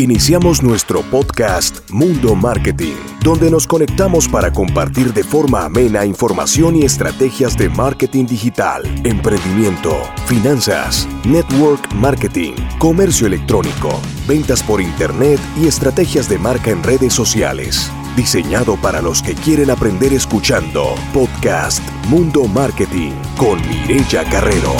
Iniciamos nuestro podcast Mundo Marketing, donde nos conectamos para compartir de forma amena información y estrategias de marketing digital, emprendimiento, finanzas, network marketing, comercio electrónico, ventas por internet y estrategias de marca en redes sociales. Diseñado para los que quieren aprender escuchando. Podcast Mundo Marketing con Mireya Carrero.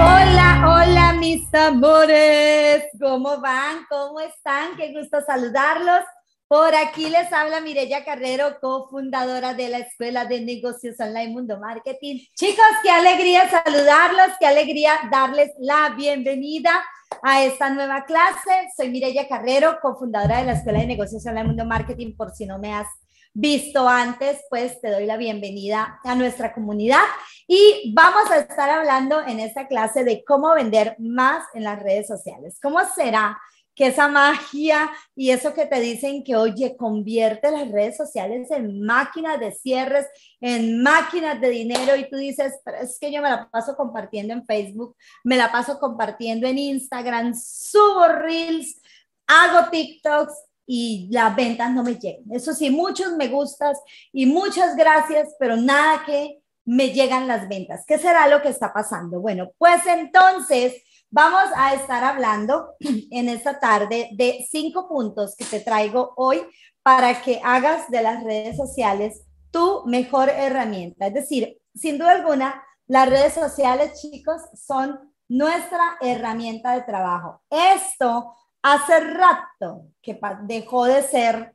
Hola, hola mis amores, ¿cómo van? ¿Cómo están? Qué gusto saludarlos. Por aquí les habla Mireya Carrero, cofundadora de la Escuela de Negocios Online Mundo Marketing. Chicos, qué alegría saludarlos, qué alegría darles la bienvenida a esta nueva clase. Soy Mireya Carrero, cofundadora de la Escuela de Negocios Online Mundo Marketing. Por si no me has visto antes, pues te doy la bienvenida a nuestra comunidad y vamos a estar hablando en esta clase de cómo vender más en las redes sociales. ¿Cómo será que esa magia y eso que te dicen que, oye, convierte las redes sociales en máquinas de cierres, en máquinas de dinero y tú dices, pero es que yo me la paso compartiendo en Facebook, me la paso compartiendo en Instagram, subo reels, hago TikToks y las ventas no me llegan. Eso sí, muchos me gustas y muchas gracias, pero nada que me llegan las ventas. ¿Qué será lo que está pasando? Bueno, pues entonces vamos a estar hablando en esta tarde de cinco puntos que te traigo hoy para que hagas de las redes sociales tu mejor herramienta. Es decir, sin duda alguna, las redes sociales, chicos, son nuestra herramienta de trabajo. Esto hace rato que dejó de ser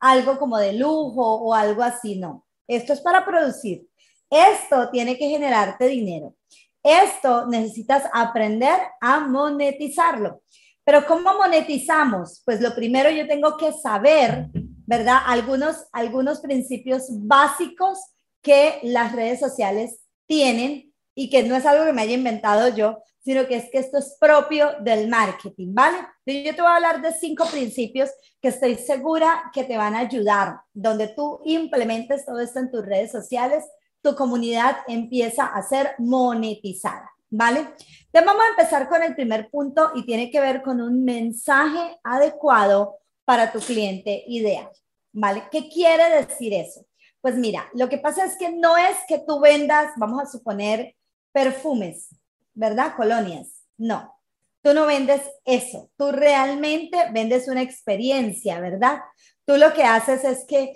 algo como de lujo o algo así, no. Esto es para producir. Esto tiene que generarte dinero. Esto necesitas aprender a monetizarlo. Pero ¿cómo monetizamos? Pues lo primero yo tengo que saber, ¿verdad? Algunos, algunos principios básicos que las redes sociales tienen y que no es algo que me haya inventado yo, sino que es que esto es propio del marketing, ¿vale? Yo te voy a hablar de cinco principios que estoy segura que te van a ayudar, donde tú implementes todo esto en tus redes sociales, tu comunidad empieza a ser monetizada, ¿vale? Entonces vamos a empezar con el primer punto y tiene que ver con un mensaje adecuado para tu cliente ideal, ¿vale? ¿Qué quiere decir eso? Pues mira, lo que pasa es que no es que tú vendas, vamos a suponer, perfumes, ¿verdad? Colonias. No, tú no vendes eso. Tú realmente vendes una experiencia, ¿verdad? Tú lo que haces es que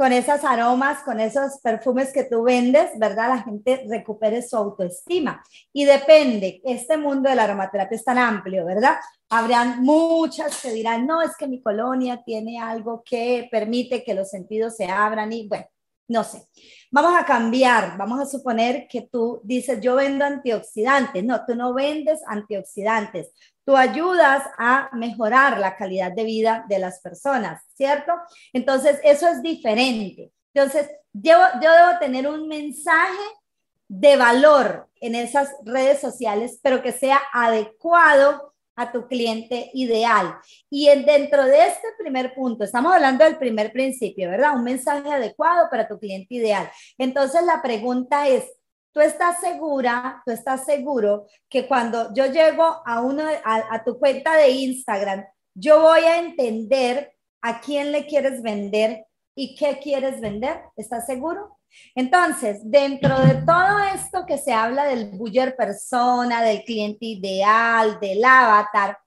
con esos aromas, con esos perfumes que tú vendes, ¿verdad? La gente recupere su autoestima. Y depende, este mundo de la aromaterapia es tan amplio, ¿verdad? Habrán muchas que dirán, no, es que mi colonia tiene algo que permite que los sentidos se abran y bueno, no sé. Vamos a cambiar, vamos a suponer que tú dices, yo vendo antioxidantes. No, tú no vendes antioxidantes. Tú ayudas a mejorar la calidad de vida de las personas, ¿cierto? Entonces, eso es diferente. Entonces, yo, yo debo tener un mensaje de valor en esas redes sociales, pero que sea adecuado a tu cliente ideal. Y en, dentro de este primer punto, estamos hablando del primer principio, ¿verdad? Un mensaje adecuado para tu cliente ideal. Entonces la pregunta es, ¿tú estás segura, tú estás seguro que cuando yo llego a, uno, a, a tu cuenta de Instagram, yo voy a entender a quién le quieres vender y qué quieres vender? ¿Estás seguro? Entonces, dentro de todo esto que se habla del buyer persona, del cliente ideal, del avatar,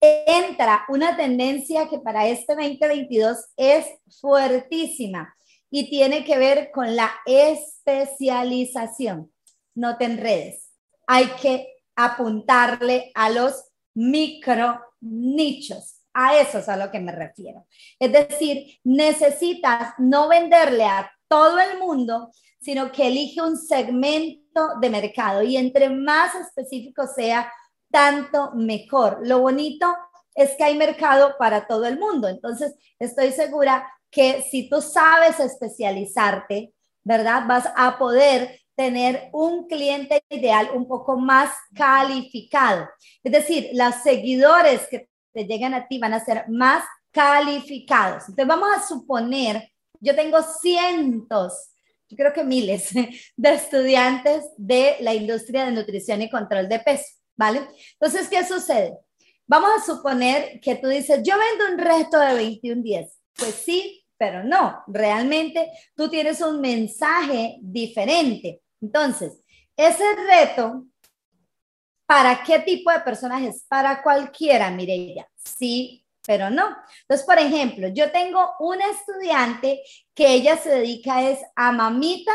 entra una tendencia que para este 2022 es fuertísima y tiene que ver con la especialización. No te enredes. Hay que apuntarle a los micro nichos. A eso es a lo que me refiero. Es decir, necesitas no venderle a todo el mundo, sino que elige un segmento de mercado y entre más específico sea, tanto mejor. Lo bonito es que hay mercado para todo el mundo. Entonces, estoy segura que si tú sabes especializarte, ¿verdad? Vas a poder tener un cliente ideal un poco más calificado. Es decir, los seguidores que te llegan a ti van a ser más calificados. Entonces, vamos a suponer yo tengo cientos, yo creo que miles de estudiantes de la industria de nutrición y control de peso, ¿vale? Entonces, ¿qué sucede? vamos a suponer que tú dices, yo vendo un resto de 21 días. Pues sí, pero no, realmente tú tienes un mensaje diferente. Entonces, ese reto, ¿para qué tipo de personas es? Para cualquiera, Mireya. Sí, pero no. Entonces, por ejemplo, yo tengo una estudiante que ella se dedica es a mamitas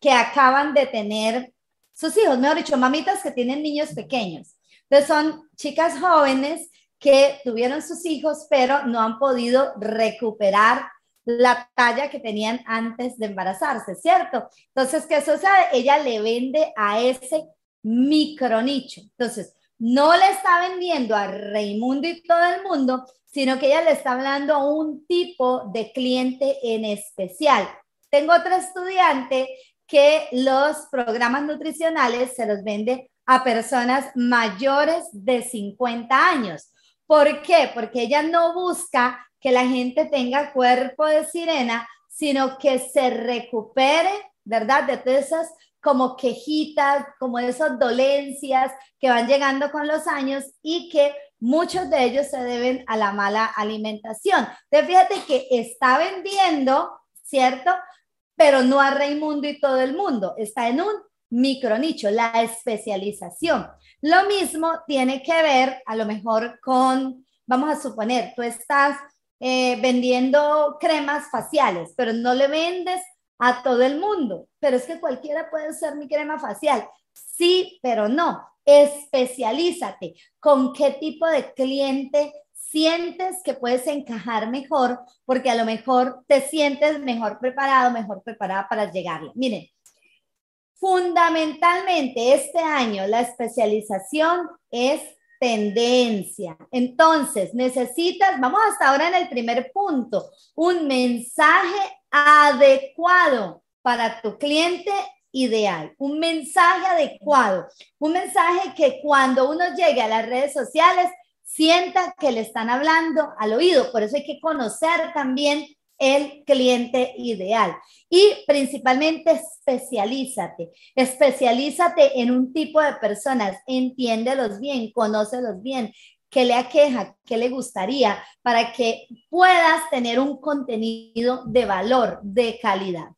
que acaban de tener sus hijos, mejor dicho, mamitas que tienen niños pequeños. Entonces, son chicas jóvenes que tuvieron sus hijos, pero no han podido recuperar la talla que tenían antes de embarazarse, ¿cierto? Entonces, ¿qué sucede? Ella le vende a ese micro nicho. Entonces, no le está vendiendo a Raimundo y todo el mundo, sino que ella le está hablando a un tipo de cliente en especial. Tengo otro estudiante que los programas nutricionales se los vende a personas mayores de 50 años. ¿Por qué? Porque ella no busca que la gente tenga cuerpo de sirena, sino que se recupere, ¿verdad? De todas esas como quejitas, como esas dolencias que van llegando con los años y que muchos de ellos se deben a la mala alimentación. Entonces, fíjate que está vendiendo, ¿cierto? Pero no a Raimundo y todo el mundo, está en un micronicho, la especialización. Lo mismo tiene que ver a lo mejor con, vamos a suponer, tú estás eh, vendiendo cremas faciales, pero no le vendes a todo el mundo. Pero es que cualquiera puede ser mi crema facial. Sí, pero no. Especialízate. ¿Con qué tipo de cliente sientes que puedes encajar mejor? Porque a lo mejor te sientes mejor preparado, mejor preparada para llegarle. Miren, fundamentalmente este año la especialización es tendencia. Entonces, necesitas, vamos hasta ahora en el primer punto, un mensaje adecuado para tu cliente ideal, un mensaje adecuado, un mensaje que cuando uno llegue a las redes sociales sienta que le están hablando al oído. Por eso hay que conocer también el cliente ideal. Y principalmente especialízate, especialízate en un tipo de personas, entiéndelos bien, conócelos bien, qué le aqueja, qué le gustaría, para que puedas tener un contenido de valor, de calidad.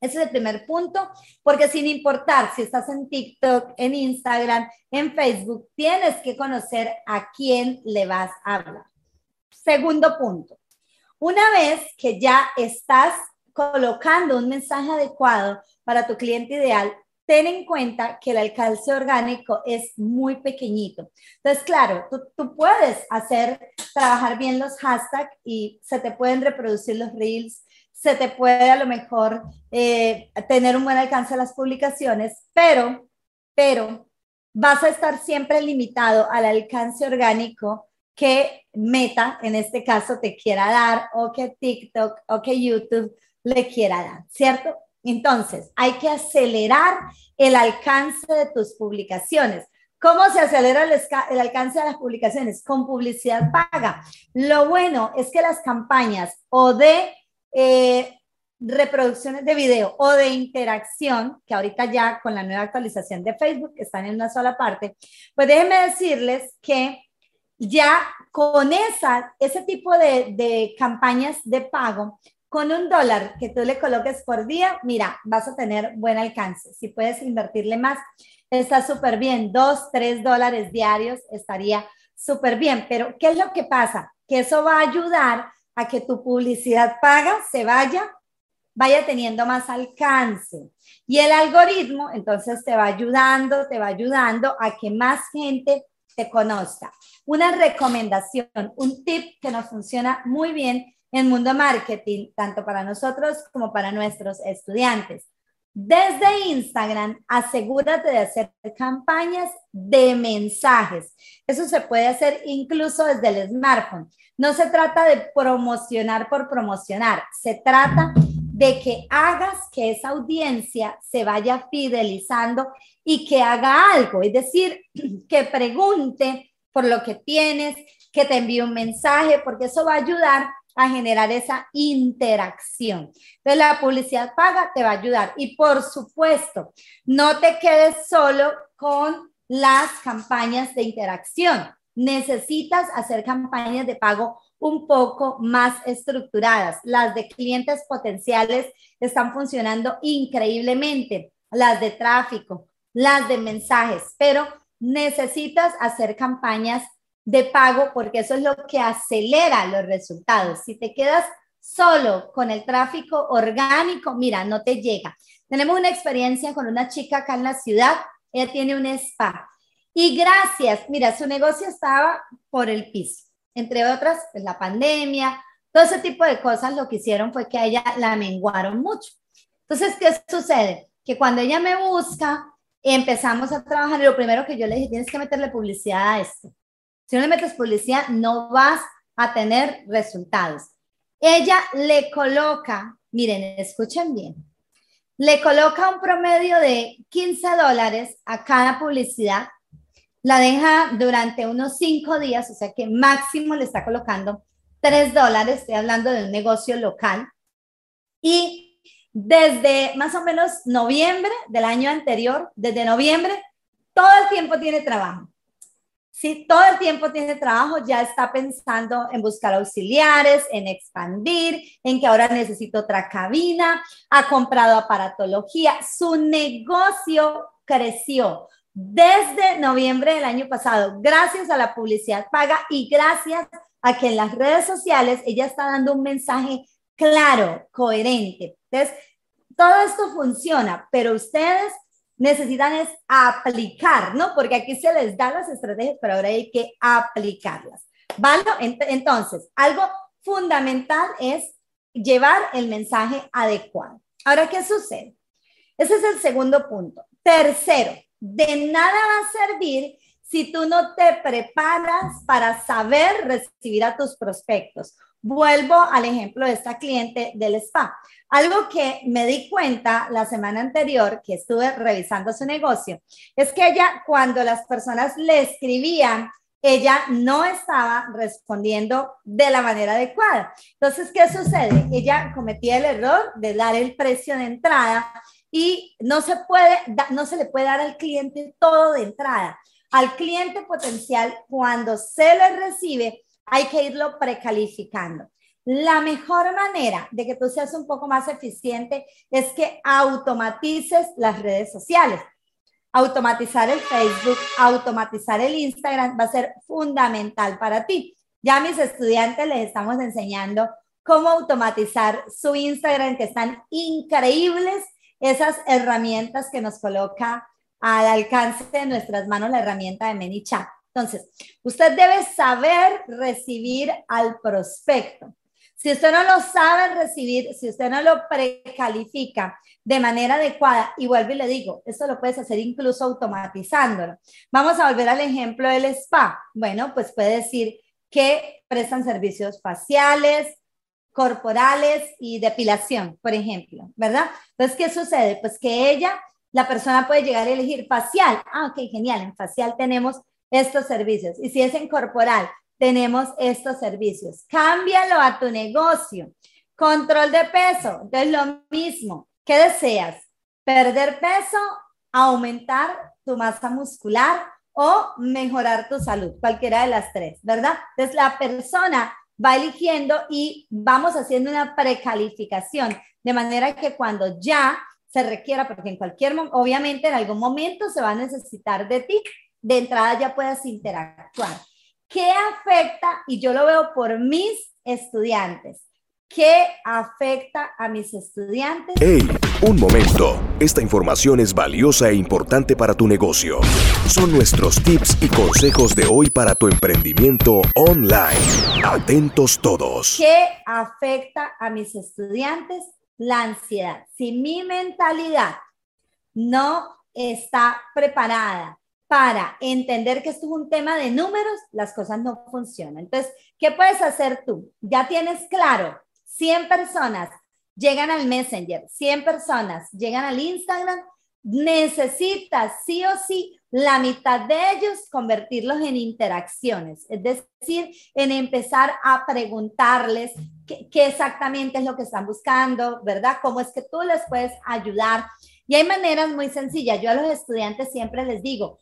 Ese es el primer punto, porque sin importar si estás en TikTok, en Instagram, en Facebook, tienes que conocer a quién le vas a hablar. Segundo punto, una vez que ya estás colocando un mensaje adecuado para tu cliente ideal, ten en cuenta que el alcance orgánico es muy pequeñito. Entonces, claro, tú, puedes hacer, trabajar bien los hashtags y se te pueden reproducir los reels, se te puede a lo mejor eh, tener un buen alcance a las publicaciones, pero, pero vas a estar siempre limitado al alcance orgánico que Meta, en este caso, te quiera dar o que TikTok o que YouTube le quiera dar, ¿cierto? Entonces, hay que acelerar el alcance de tus publicaciones. ¿Cómo se acelera el, alcance de las publicaciones? Con publicidad paga. Lo bueno es que las campañas o de eh, reproducciones de video o de interacción, que ahorita ya con la nueva actualización de Facebook están en una sola parte, pues déjenme decirles que ya con esa, ese tipo de, de campañas de pago, con un dólar que tú le coloques por día, mira, vas a tener buen alcance. Si puedes invertirle más, está súper bien. Dos, tres dólares diarios estaría súper bien. Pero, ¿qué es lo que pasa? Que eso va a ayudar a que tu publicidad paga se vaya, vaya teniendo más alcance. Y el algoritmo, entonces, te va ayudando, te va ayudando a que más gente te conozca. Una recomendación, un tip que nos funciona muy bien en Mundo Marketing, tanto para nosotros como para nuestros estudiantes. Desde Instagram, asegúrate de hacer campañas de mensajes. Eso se puede hacer incluso desde el smartphone. No se trata de promocionar por promocionar, se trata de que hagas que esa audiencia se vaya fidelizando y que haga algo, es decir, que pregunte por lo que tienes, que te envíe un mensaje, porque eso va a ayudar a generar esa interacción. Entonces, la publicidad paga te va a ayudar. Y por supuesto, no te quedes solo con las campañas de interacción. necesitas hacer campañas de pago un poco más estructuradas. Las de clientes potenciales están funcionando increíblemente, las de tráfico, las de mensajes, pero necesitas hacer campañas de pago porque eso es lo que acelera los resultados. Si te quedas solo con el tráfico orgánico, mira, no te llega. Tenemos una experiencia con una chica acá en la ciudad, ella tiene un spa y gracias, mira, su negocio estaba por el piso, entre otras, pues, la pandemia, todo ese tipo de cosas lo que hicieron fue que a ella la menguaron mucho. Entonces, ¿qué sucede? Que cuando ella me busca, empezamos a trabajar y lo primero que yo le dije, tienes que meterle publicidad a esto. Si no le metes publicidad, no vas a tener resultados. Ella le coloca, miren, escuchen bien, le coloca un promedio de 15 dólares a cada publicidad, la deja durante unos 5 días, o sea que máximo le está colocando 3 dólares, estoy hablando de un negocio local, y desde más o menos noviembre del año anterior, desde noviembre, todo el tiempo tiene trabajo. Si todo el tiempo tiene trabajo, ya está pensando en buscar auxiliares, en expandir, en que ahora necesito otra cabina, ha comprado aparatología, su negocio creció desde noviembre del año pasado, gracias a la publicidad paga y gracias a que en las redes sociales ella está dando un mensaje claro, coherente. Entonces, todo esto funciona, pero ustedes necesitan es aplicar, ¿no? Porque aquí se les da las estrategias, pero ahora hay que aplicarlas. ¿Vale? Entonces, algo fundamental es llevar el mensaje adecuado. Ahora, ¿qué sucede? Ese es el segundo punto. Tercero, de nada va a servir si tú no te preparas para saber recibir a tus prospectos. Vuelvo al ejemplo de esta cliente del spa. Algo que me di cuenta la semana anterior que estuve revisando su negocio es que ella cuando las personas le escribían, ella no estaba respondiendo de la manera adecuada. Entonces, ¿qué sucede? Ella cometía el error de dar el precio de entrada y no se puede, no se le puede dar al cliente todo de entrada. Al cliente potencial, cuando se le recibe, hay que irlo precalificando. La mejor manera de que tú seas un poco más eficiente es que automatices las redes sociales. Automatizar el Facebook, automatizar el Instagram va a ser fundamental para ti. Ya a mis estudiantes les estamos enseñando cómo automatizar su Instagram, que están increíbles esas herramientas que nos coloca al alcance de nuestras manos la herramienta de ManyChat. Entonces, usted debe saber recibir al prospecto. Si usted no lo sabe recibir, si usted no lo precalifica de manera adecuada, y vuelvo y le digo, esto lo puedes hacer incluso automatizándolo. Vamos a volver al ejemplo del spa. Bueno, pues puede decir que prestan servicios faciales, corporales y depilación, por ejemplo, ¿verdad? Entonces, ¿qué sucede? Pues que ella, la persona puede llegar a elegir facial. Ah, ok, genial. En facial tenemos estos servicios. Y si es en corporal, tenemos estos servicios. Cámbialo a tu negocio. Control de peso, entonces lo mismo. ¿Qué deseas? ¿Perder peso? ¿Aumentar tu masa muscular? ¿O mejorar tu salud? Cualquiera de las tres, ¿verdad? Entonces la persona va eligiendo y vamos haciendo una precalificación, de manera que cuando ya se requiera, porque en cualquier, obviamente en algún momento se va a necesitar de ti, de entrada ya puedas interactuar. ¿Qué afecta? Y yo lo veo por mis estudiantes. ¿Qué afecta a mis estudiantes? ¡Hey! Un momento. Esta información es valiosa e importante para tu negocio. Son nuestros tips y consejos de hoy para tu emprendimiento online. Atentos todos. ¿Qué afecta a mis estudiantes? La ansiedad. Si mi mentalidad no está preparada para entender que esto es un tema de números, las cosas no funcionan. Entonces, ¿qué puedes hacer tú? Ya tienes claro, 100 personas llegan al Messenger, 100 personas llegan al Instagram, necesitas sí o sí la mitad de ellos convertirlos en interacciones, es decir, en empezar a preguntarles qué, qué, exactamente es lo que están buscando, ¿verdad? ¿Cómo es que tú les puedes ayudar? Y hay maneras muy sencillas. Yo a los estudiantes siempre les digo,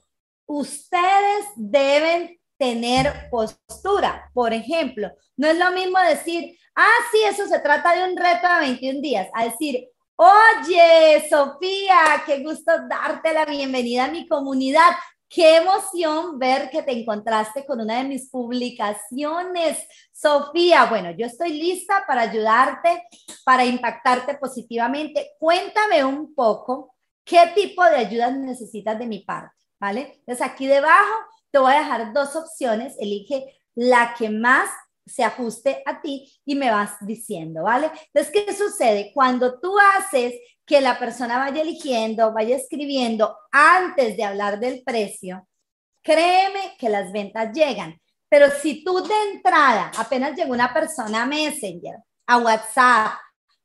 ustedes deben tener postura. Por ejemplo, no es lo mismo decir, ah, sí, eso se trata de un reto de 21 días, a decir, oye, Sofía, qué gusto darte la bienvenida a mi comunidad. Qué emoción ver que te encontraste con una de mis publicaciones. Sofía, bueno, yo estoy lista para ayudarte, para impactarte positivamente. Cuéntame un poco qué tipo de ayuda necesitas de mi parte, ¿vale? Entonces aquí debajo te voy a dejar dos opciones. Elige la que más se ajuste a ti y me vas diciendo, ¿vale? Entonces, ¿qué sucede? Cuando tú haces que la persona vaya eligiendo, vaya escribiendo antes de hablar del precio, créeme que las ventas llegan. Pero si tú de entrada apenas llegó una persona a Messenger, a WhatsApp,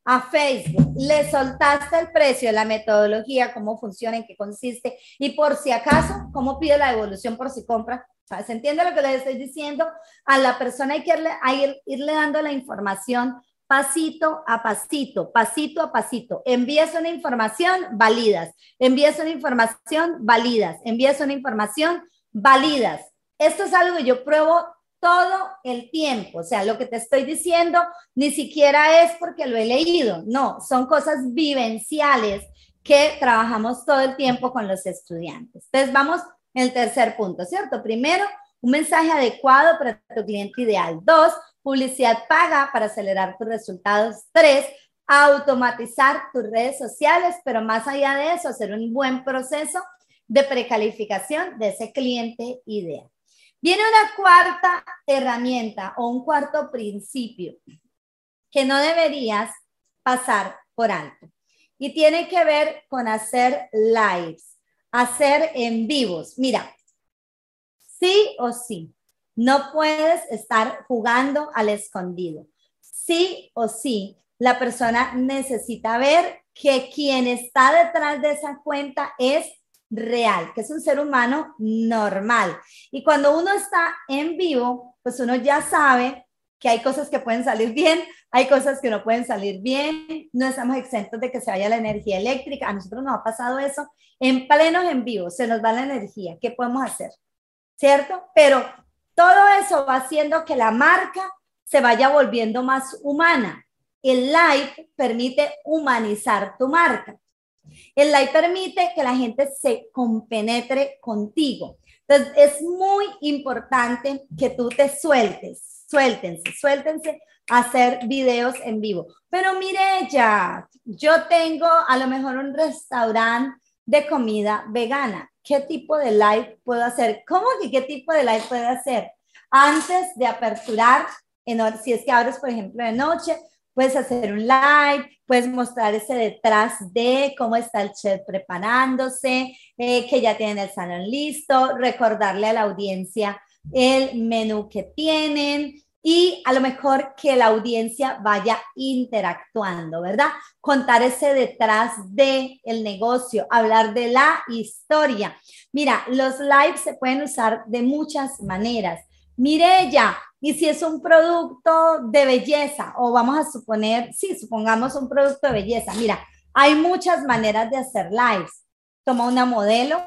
a Facebook, le soltaste el precio, la metodología, cómo funciona, en qué consiste y por si acaso, cómo pide la devolución por si compra, ¿Se entiende lo que le estoy diciendo? A la persona hay que irle, irle dando la información pasito a pasito, pasito a pasito. Envías una información, validas. Envías una información, validas. Envías una información, validas. Esto es algo que yo pruebo todo el tiempo. O sea, lo que te estoy diciendo ni siquiera es porque lo he leído. No, son cosas vivenciales que trabajamos todo el tiempo con los estudiantes. Entonces, vamos el tercer punto, ¿cierto? Primero, un mensaje adecuado para tu cliente ideal. Dos, publicidad paga para acelerar tus resultados. Tres, automatizar tus redes sociales, pero más allá de eso, hacer un buen proceso de precalificación de ese cliente ideal. Viene una cuarta herramienta o un cuarto principio que no deberías pasar por alto y tiene que ver con hacer lives hacer en vivos. Mira, sí o sí, no puedes estar jugando al escondido. Sí o sí, la persona necesita ver que quien está detrás de esa cuenta es real, que es un ser humano normal. Y cuando uno está en vivo, pues uno ya sabe que hay cosas que pueden salir bien, hay cosas que no pueden salir bien, no estamos exentos de que se vaya la energía eléctrica. A nosotros nos ha pasado eso en plenos en vivo, se nos va la energía. ¿Qué podemos hacer? ¿Cierto? Pero todo eso va haciendo que la marca se vaya volviendo más humana. El live permite humanizar tu marca. El live permite que la gente se compenetre contigo. Entonces, es muy importante que tú te sueltes suéltense, suéltense a hacer videos en vivo. Pero mire ya, yo tengo a lo mejor un restaurante de comida vegana. ¿Qué tipo de live puedo hacer? ¿Cómo que qué tipo de live puedo hacer? Antes de aperturar, en, si es que abres, por ejemplo, de noche, puedes hacer un live, puedes mostrar ese detrás de cómo está el chef preparándose, eh, que ya tienen el salón listo, recordarle a la audiencia el menú que tienen y a lo mejor que la audiencia vaya interactuando, ¿verdad? Contar ese detrás de el negocio, hablar de la historia. Mira, los lives se pueden usar de muchas maneras. Mire ella, y si es un producto de belleza, o vamos a suponer, sí, supongamos un producto de belleza, mira, hay muchas maneras de hacer lives. Toma una modelo,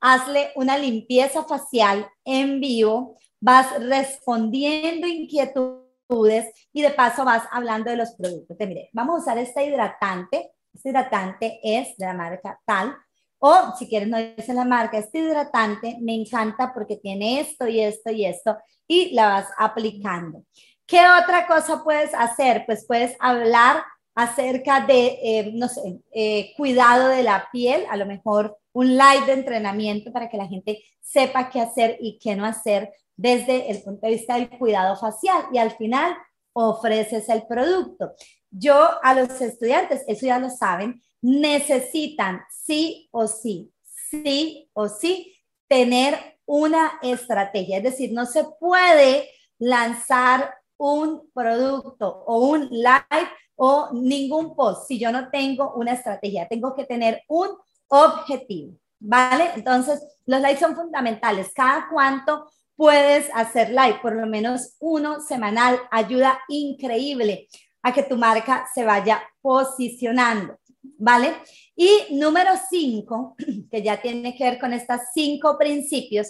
hazle una limpieza facial en vivo, vas respondiendo inquietudes y de paso vas hablando de los productos. Te mire, vamos a usar este hidratante. Este hidratante es de la marca tal. O si quieres no dice la marca, este hidratante me encanta porque tiene esto y esto y esto y la vas aplicando. ¿Qué otra cosa puedes hacer? Pues puedes hablar acerca de, eh, no sé, eh, cuidado de la piel, a lo mejor un live de entrenamiento para que la gente sepa qué hacer y qué no hacer desde el punto de vista del cuidado facial y al final ofreces el producto. Yo a los estudiantes, eso ya lo saben, necesitan sí o sí, sí o sí tener una estrategia. Es decir, no se puede lanzar un producto o un live o ningún post si yo no tengo una estrategia. Tengo que tener un objetivo, ¿vale? Entonces, los likes son fundamentales. Cada cuánto puedes hacer like, por lo menos uno semanal, ayuda increíble a que tu marca se vaya posicionando, ¿vale? Y número cinco, que ya tiene que ver con estos cinco principios,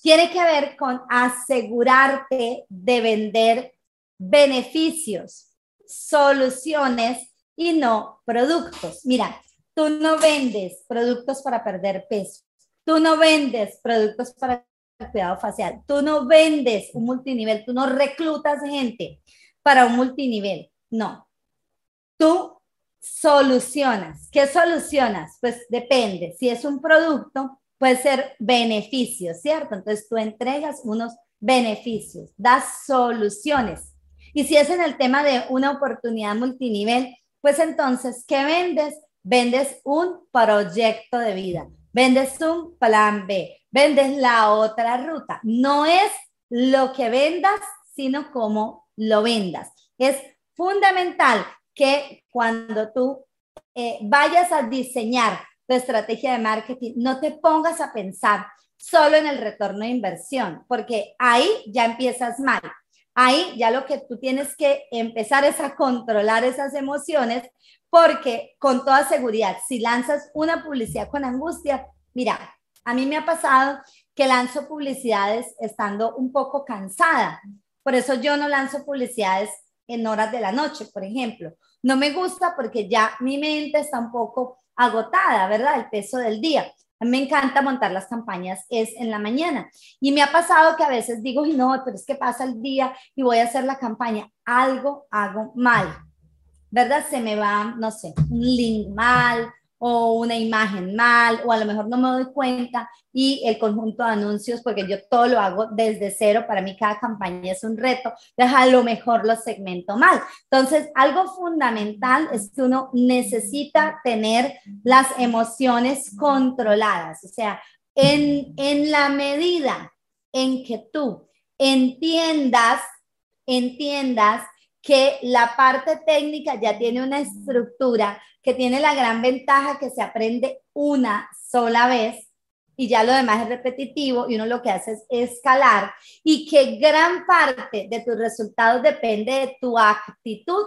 tiene que ver con asegurarte de vender beneficios, soluciones y no productos. Mira, tú no vendes productos para perder peso, tú no vendes productos para el cuidado facial, tú no vendes un multinivel, tú no reclutas gente para un multinivel, no. Tú solucionas. ¿Qué solucionas? Pues depende. Si es un producto, puede ser beneficios, ¿cierto? Entonces tú entregas unos beneficios, das soluciones. Y si es en el tema de una oportunidad multinivel, pues entonces, ¿qué vendes? Vendes un proyecto de vida, vendes un plan B, vendes la otra ruta. No es lo que vendas, sino cómo lo vendas. Es fundamental que cuando tú eh, vayas a diseñar tu estrategia de marketing, no te pongas a pensar solo en el retorno de inversión, porque ahí ya empiezas mal. Ahí ya lo que tú tienes que empezar es a controlar esas emociones, porque con toda seguridad, si lanzas una publicidad con angustia, mira, a mí me ha pasado que lanzo publicidades estando un poco cansada. Por eso yo no lanzo publicidades en horas de la noche, por ejemplo. No me gusta porque ya mi mente está un poco agotada, ¿verdad? El peso del día. Me encanta montar las campañas, es en la mañana. Y me ha pasado que a veces digo, no, pero es que pasa el día y voy a hacer la campaña. Algo hago mal, ¿verdad? Se me va, no sé, un link mal o una imagen mal, o a lo mejor no me doy cuenta y el conjunto de anuncios, porque yo todo lo hago desde cero, para mí cada campaña es un reto, deja a lo mejor lo segmento mal. Entonces, algo fundamental es que uno necesita tener las emociones controladas, o sea, en, en la medida en que tú entiendas, entiendas que la parte técnica ya tiene una estructura que tiene la gran ventaja que se aprende una sola vez y ya lo demás es repetitivo y uno lo que hace es escalar y que gran parte de tus resultados depende de tu actitud.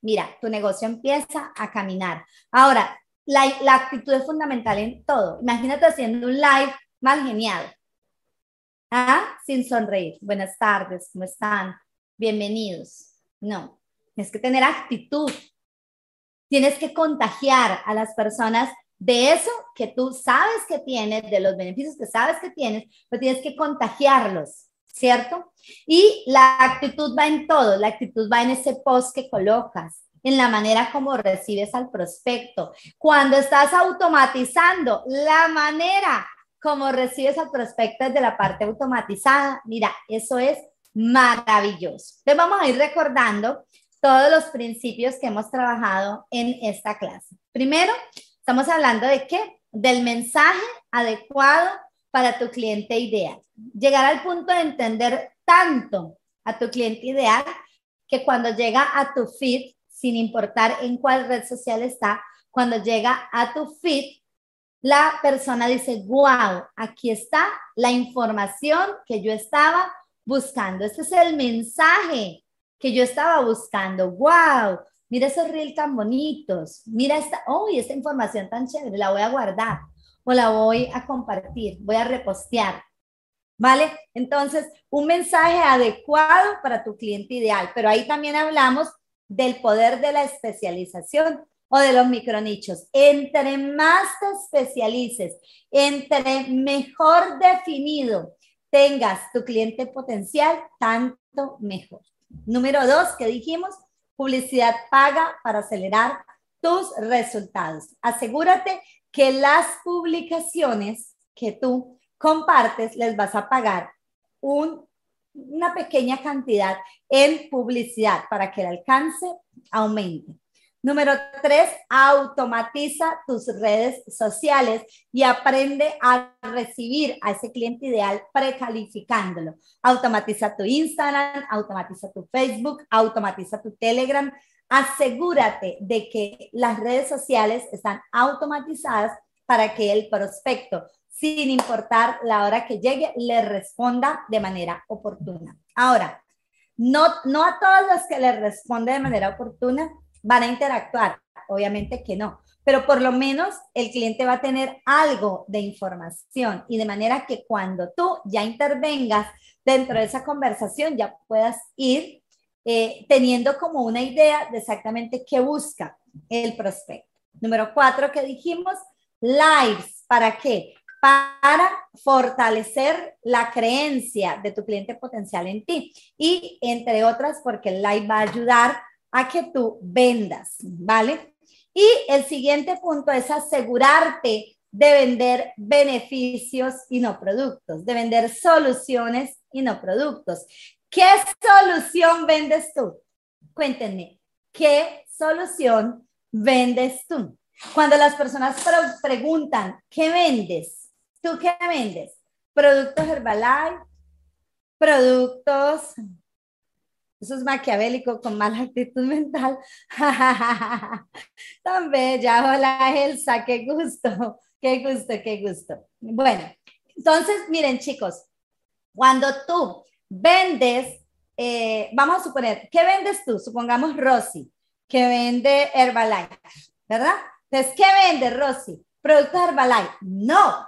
Mira, tu negocio empieza a caminar. Ahora, la, la actitud es fundamental en todo. Imagínate haciendo un live mal genial. ¿Ah? Sin sonreír. Buenas tardes, ¿cómo están? Bienvenidos. No, tienes que tener actitud. Tienes que contagiar a las personas de eso que tú sabes que tienes, de los beneficios que sabes que tienes, pero tienes que contagiarlos, ¿cierto? Y la actitud va en todo, la actitud va en ese post que colocas, en la manera como recibes al prospecto. Cuando estás automatizando la manera como recibes al prospecto desde la parte automatizada, mira, eso es maravilloso. Entonces vamos a ir recordando todos los principios que hemos trabajado en esta clase. Primero, estamos hablando de qué? Del mensaje adecuado para tu cliente ideal. Llegar al punto de entender tanto a tu cliente ideal que cuando llega a tu feed, sin importar en cuál red social está, cuando llega a tu feed, la persona dice, wow, aquí está la información que yo estaba buscando. Este es el mensaje que yo estaba buscando. ¡Wow! Mira esos reels tan bonitos. Mira esta, oh, esta información tan chévere. La voy a guardar o la voy a compartir, voy a repostear. ¿Vale? Entonces, un mensaje adecuado para tu cliente ideal. Pero ahí también hablamos del poder de la especialización o de los micronichos. Entre más te especialices, entre mejor definido tengas tu cliente potencial, tanto mejor. Número dos, que dijimos, publicidad paga para acelerar tus resultados. Asegúrate que las publicaciones que tú compartes les vas a pagar una pequeña cantidad en publicidad para que el alcance aumente. Número tres, automatiza tus redes sociales y aprende a recibir a ese cliente ideal precalificándolo. Automatiza tu Instagram, automatiza tu Facebook, automatiza tu Telegram. Asegúrate de que las redes sociales están automatizadas para que el prospecto, sin importar la hora que llegue, le responda de manera oportuna. Ahora, no, no a todos los que le responde de manera oportuna van a interactuar. Obviamente que no, pero por lo menos el cliente va a tener algo de información y de manera que cuando tú ya intervengas dentro de esa conversación ya puedas ir eh, teniendo como una idea de exactamente qué busca el prospecto. Número cuatro que dijimos, lives. ¿Para qué? Para fortalecer la creencia de tu cliente potencial en ti. Y entre otras, porque el live va a ayudar a que tú vendas, ¿vale? Y el siguiente punto es asegurarte de vender beneficios y no productos, de vender soluciones y no productos. ¿Qué solución vendes tú? Cuéntenme, ¿qué solución vendes tú? Cuando las personas preguntan, ¿qué vendes? ¿Tú qué vendes? Productos Herbalife, productos eso es maquiavélico con mala actitud mental. Tan bella, hola Elsa, qué gusto, qué gusto, qué gusto. Bueno, entonces, miren chicos, cuando tú vendes, eh, vamos a suponer, ¿qué vendes tú? Supongamos Rosy, que vende Herbalife, ¿verdad? Entonces, ¿qué vende Rosy? Productos Herbalife. No.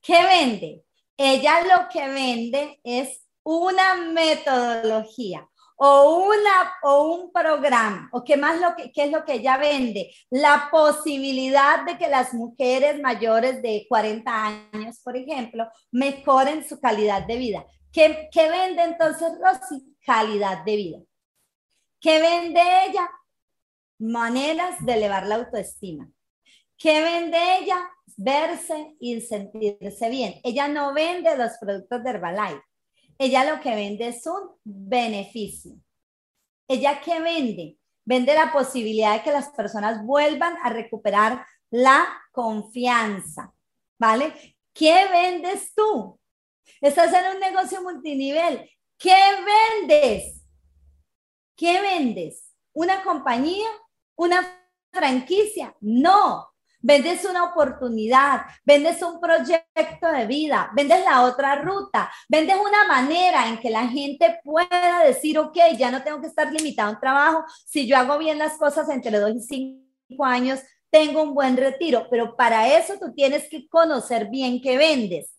¿Qué vende? Ella lo que vende es una metodología o, una, o un programa, o qué más lo que, qué es lo que ella vende, la posibilidad de que las mujeres mayores de 40 años, por ejemplo, mejoren su calidad de vida. ¿Qué, qué vende entonces Rosy? Calidad de vida. ¿Qué vende ella? Maneras de elevar la autoestima. ¿Qué vende ella? Verse y sentirse bien. Ella no vende los productos de Herbalife ella lo que vende es un beneficio. ¿Ella qué vende? Vende la posibilidad de que las personas vuelvan a recuperar la confianza, ¿vale? ¿Qué vendes tú? Estás en un negocio multinivel. ¿Qué vendes? ¿Qué vendes? ¿Una compañía? ¿Una franquicia? No, vendes una oportunidad, vendes un proyecto de vida, vendes la otra ruta, vendes una manera en que la gente pueda decir, ok, ya no tengo que estar limitado a un trabajo, si yo hago bien las cosas entre dos y cinco años, tengo un buen retiro, pero para eso tú tienes que conocer bien qué vendes.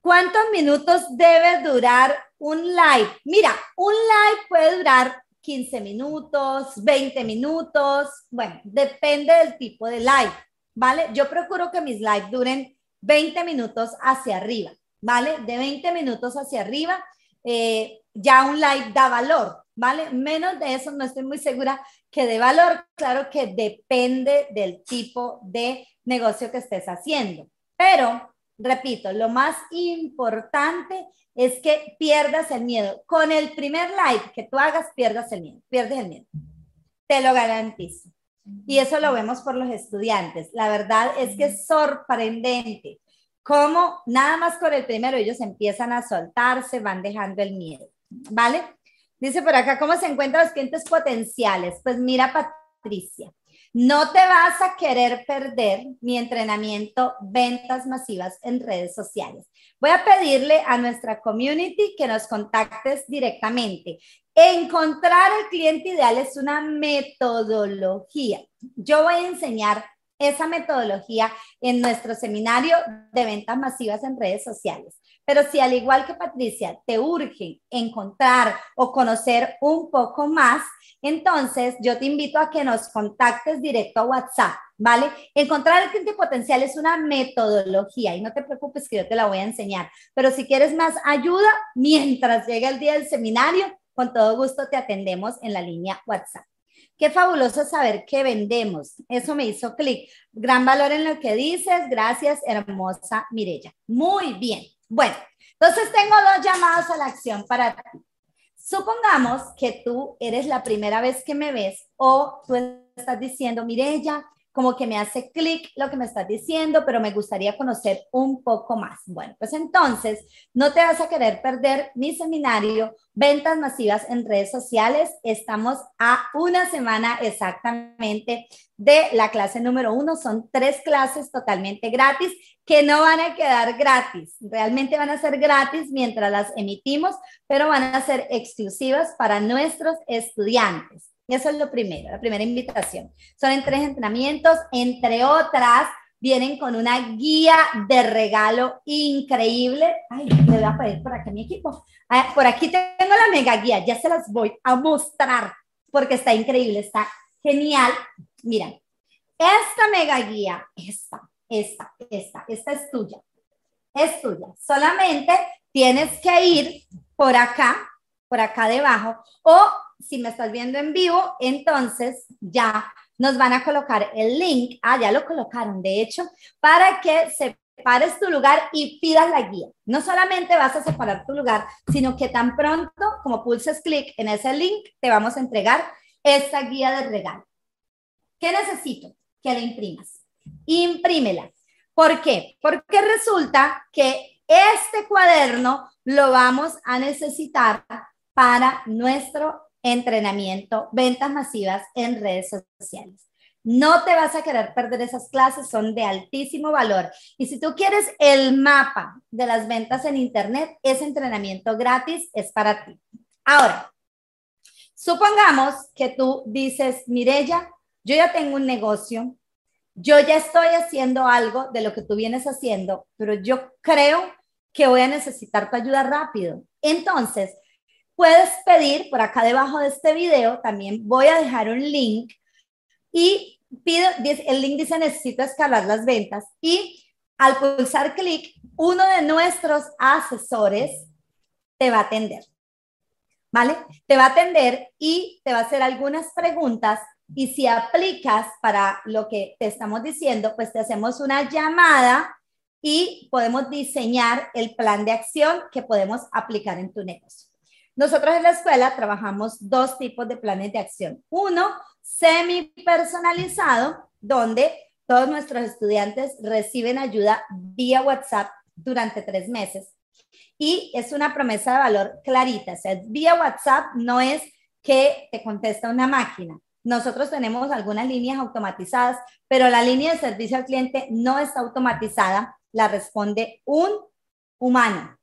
¿Cuántos minutos debe durar un live? Mira, un live puede durar 15 minutos, 20 minutos, bueno, depende del tipo de live, ¿vale? Yo procuro que mis live duren 20 minutos hacia arriba, ¿vale? De 20 minutos hacia arriba, eh, ya un live da valor, ¿vale? Menos de eso no estoy muy segura que dé valor, claro que depende del tipo de negocio que estés haciendo, pero repito, lo más importante es que pierdas el miedo. Con el primer live que tú hagas, pierdas el miedo, pierdes el miedo. Te lo garantizo. Y eso lo vemos por los estudiantes. La verdad es que es sorprendente cómo nada más con el primero ellos empiezan a soltarse, van dejando el miedo. ¿Vale? Dice por acá, ¿cómo se encuentran los clientes potenciales? Pues mira, Patricia, no te vas a querer perder mi entrenamiento Ventas Masivas en redes sociales. Voy a pedirle a nuestra community que nos contactes directamente. Encontrar el cliente ideal es una metodología. Yo voy a enseñar esa metodología en nuestro seminario de ventas masivas en redes sociales. Pero si al igual que Patricia te urge encontrar o conocer un poco más, entonces yo te invito a que nos contactes directo a WhatsApp, ¿vale? Encontrar el cliente potencial es una metodología y no te preocupes que yo te la voy a enseñar. Pero si quieres más ayuda, mientras llegue el día del seminario, con todo gusto te atendemos en la línea WhatsApp. Qué fabuloso saber qué vendemos. Eso me hizo clic. Gran valor en lo que dices. Gracias, hermosa Mirella. Muy bien. Bueno, entonces tengo dos llamados a la acción para ti. Supongamos que tú eres la primera vez que me ves o tú estás diciendo, Mirella, como que me hace clic lo que me estás diciendo, pero me gustaría conocer un poco más. Bueno, pues entonces no te vas a querer perder mi seminario Ventas Masivas en redes sociales. Estamos a una semana exactamente de la clase número uno. Son tres clases totalmente gratis que no van a quedar gratis. Realmente van a ser gratis mientras las emitimos, pero van a ser exclusivas para nuestros estudiantes. Eso es lo primero, la primera invitación. Son en tres entrenamientos, entre otras, vienen con una guía de regalo increíble. Ay, le voy a pedir por aquí mi equipo. Ah, por aquí tengo la mega guía, ya se las voy a mostrar porque está increíble, está genial. Mira, esta mega guía, esta, esta, esta, esta es tuya. Es tuya. Solamente tienes que ir por acá, por acá debajo, o si me estás viendo en vivo, entonces ya nos van a colocar el link, ah, ya lo colocaron, de hecho, para que separes tu lugar y pidas la guía. No solamente vas a separar tu lugar, sino que tan pronto como pulses clic en ese link, te vamos a entregar esta guía de regalo. ¿Qué necesito? Que la imprimas. Imprímela. ¿Por qué? Porque resulta que este cuaderno lo vamos a necesitar para nuestro entrenamiento, ventas masivas en redes sociales. No te vas a querer perder esas clases, son de altísimo valor. Y si tú quieres el mapa de las ventas en Internet, ese entrenamiento gratis es para ti. Ahora, supongamos que tú dices, Mirella, yo ya tengo un negocio, yo ya estoy haciendo algo de lo que tú vienes haciendo, pero yo creo que voy a necesitar tu ayuda rápido. Entonces, puedes pedir por acá debajo de este video, también voy a dejar un link y pido, el link dice necesito escalar las ventas y al pulsar clic, uno de nuestros asesores te va a atender. ¿Vale? Te va a atender y te va a hacer algunas preguntas y si aplicas para lo que te estamos diciendo, pues te hacemos una llamada y podemos diseñar el plan de acción que podemos aplicar en tu negocio. Nosotros en la escuela trabajamos dos tipos de planes de acción. Uno, semi personalizado, donde todos nuestros estudiantes reciben ayuda vía WhatsApp durante tres meses. Y es una promesa de valor clarita. O sea, vía WhatsApp no es que te contesta una máquina. Nosotros tenemos algunas líneas automatizadas, pero la línea de servicio al cliente no está automatizada, la responde un humano,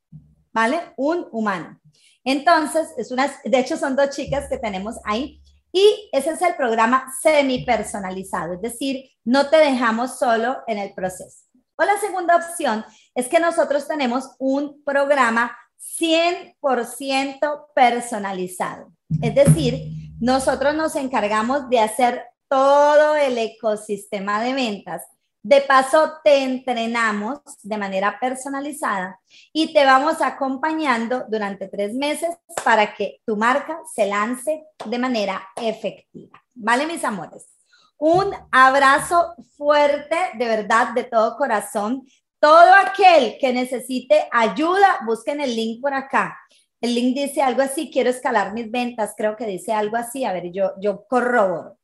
¿vale? Un humano. Entonces, es una, de hecho son dos chicas que tenemos ahí y ese es el programa semi personalizado, es decir, no te dejamos solo en el proceso. O la segunda opción es que nosotros tenemos un programa 100% personalizado, es decir, nosotros nos encargamos de hacer todo el ecosistema de ventas. De paso, te entrenamos de manera personalizada y te vamos acompañando durante tres meses para que tu marca se lance de manera efectiva. ¿Vale, mis amores? Un abrazo fuerte, de verdad, de todo corazón. Todo aquel que necesite ayuda, busquen el link por acá. El link dice algo así, quiero escalar mis ventas, creo que dice algo así, a ver, yo, yo corroboro.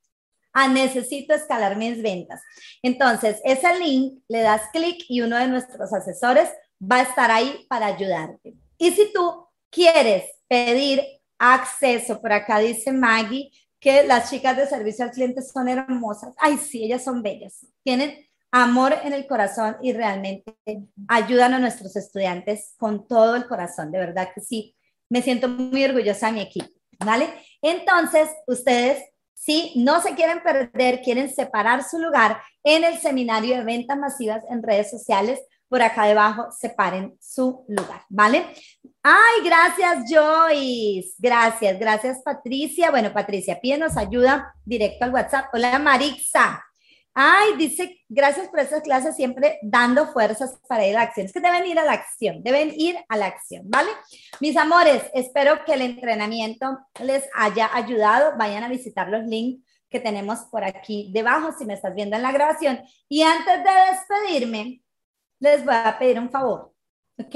Ah, necesito escalar mis ventas. Entonces, ese link le das clic y uno de nuestros asesores va a estar ahí para ayudarte. Y si tú quieres pedir acceso, por acá dice Maggie que las chicas de servicio al cliente son hermosas. Ay, sí, ellas son bellas. Tienen amor en el corazón y realmente ayudan a nuestros estudiantes con todo el corazón, de verdad que sí me siento muy orgullosa de mi equipo, ¿vale? Entonces, ustedes, si no se quieren perder, quieren separar su lugar en el seminario de ventas masivas en redes sociales, por acá debajo separen su lugar, ¿vale? Ay, gracias Joyce, gracias, gracias Patricia. Bueno, Patricia, pídenos ayuda directo al WhatsApp. Hola Marixa, Ay, dice, gracias por esas clases, siempre dando fuerzas para ir a la acción. Es que deben ir a la acción, deben ir a la acción, ¿vale? Mis amores, espero que el entrenamiento les haya ayudado. Vayan a visitar los links que tenemos por aquí debajo si me estás viendo en la grabación. Y antes de despedirme, les voy a pedir un favor, ¿ok?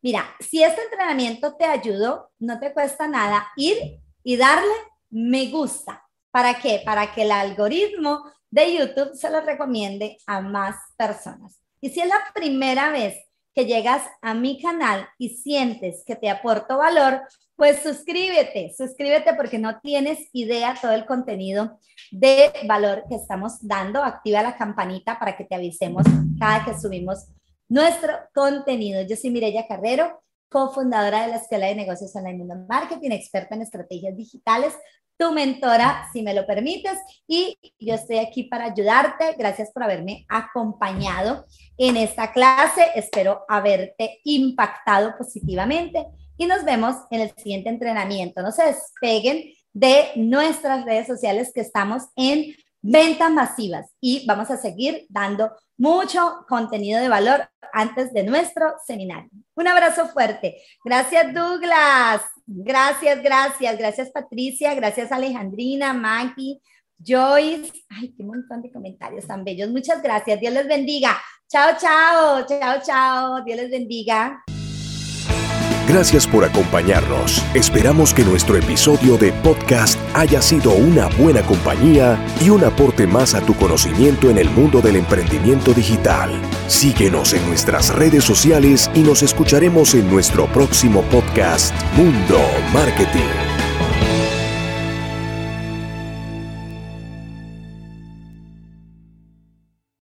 Mira, si este entrenamiento te ayudó, no te cuesta nada ir y darle me gusta. ¿Para qué? Para que el algoritmo de YouTube se lo recomiende a más personas. Y si es la primera vez que llegas a mi canal y sientes que te aporto valor, pues suscríbete, suscríbete porque no tienes idea todo el contenido de valor que estamos dando. Activa la campanita para que te avisemos cada que subimos nuestro contenido. Yo soy Mireya Carrero cofundadora de la Escuela de Negocios Online Mundo Marketing, experta en estrategias digitales, tu mentora, si me lo permites, y yo estoy aquí para ayudarte. Gracias por haberme acompañado en esta clase. Espero haberte impactado positivamente y nos vemos en el siguiente entrenamiento. No se despeguen de nuestras redes sociales que estamos en ventas masivas y vamos a seguir dando mucho contenido de valor antes de nuestro seminario. Un abrazo fuerte. Gracias Douglas. Gracias, gracias. Gracias Patricia. Gracias Alejandrina, Maggie, Joyce. Ay, qué montón de comentarios tan bellos. Muchas gracias. Dios les bendiga. Chao, chao. Chao, chao. Dios les bendiga. Gracias por acompañarnos. Esperamos que nuestro episodio de podcast haya sido una buena compañía y un aporte más a tu conocimiento en el mundo del emprendimiento digital. Síguenos en nuestras redes sociales y nos escucharemos en nuestro próximo podcast Mundo Marketing.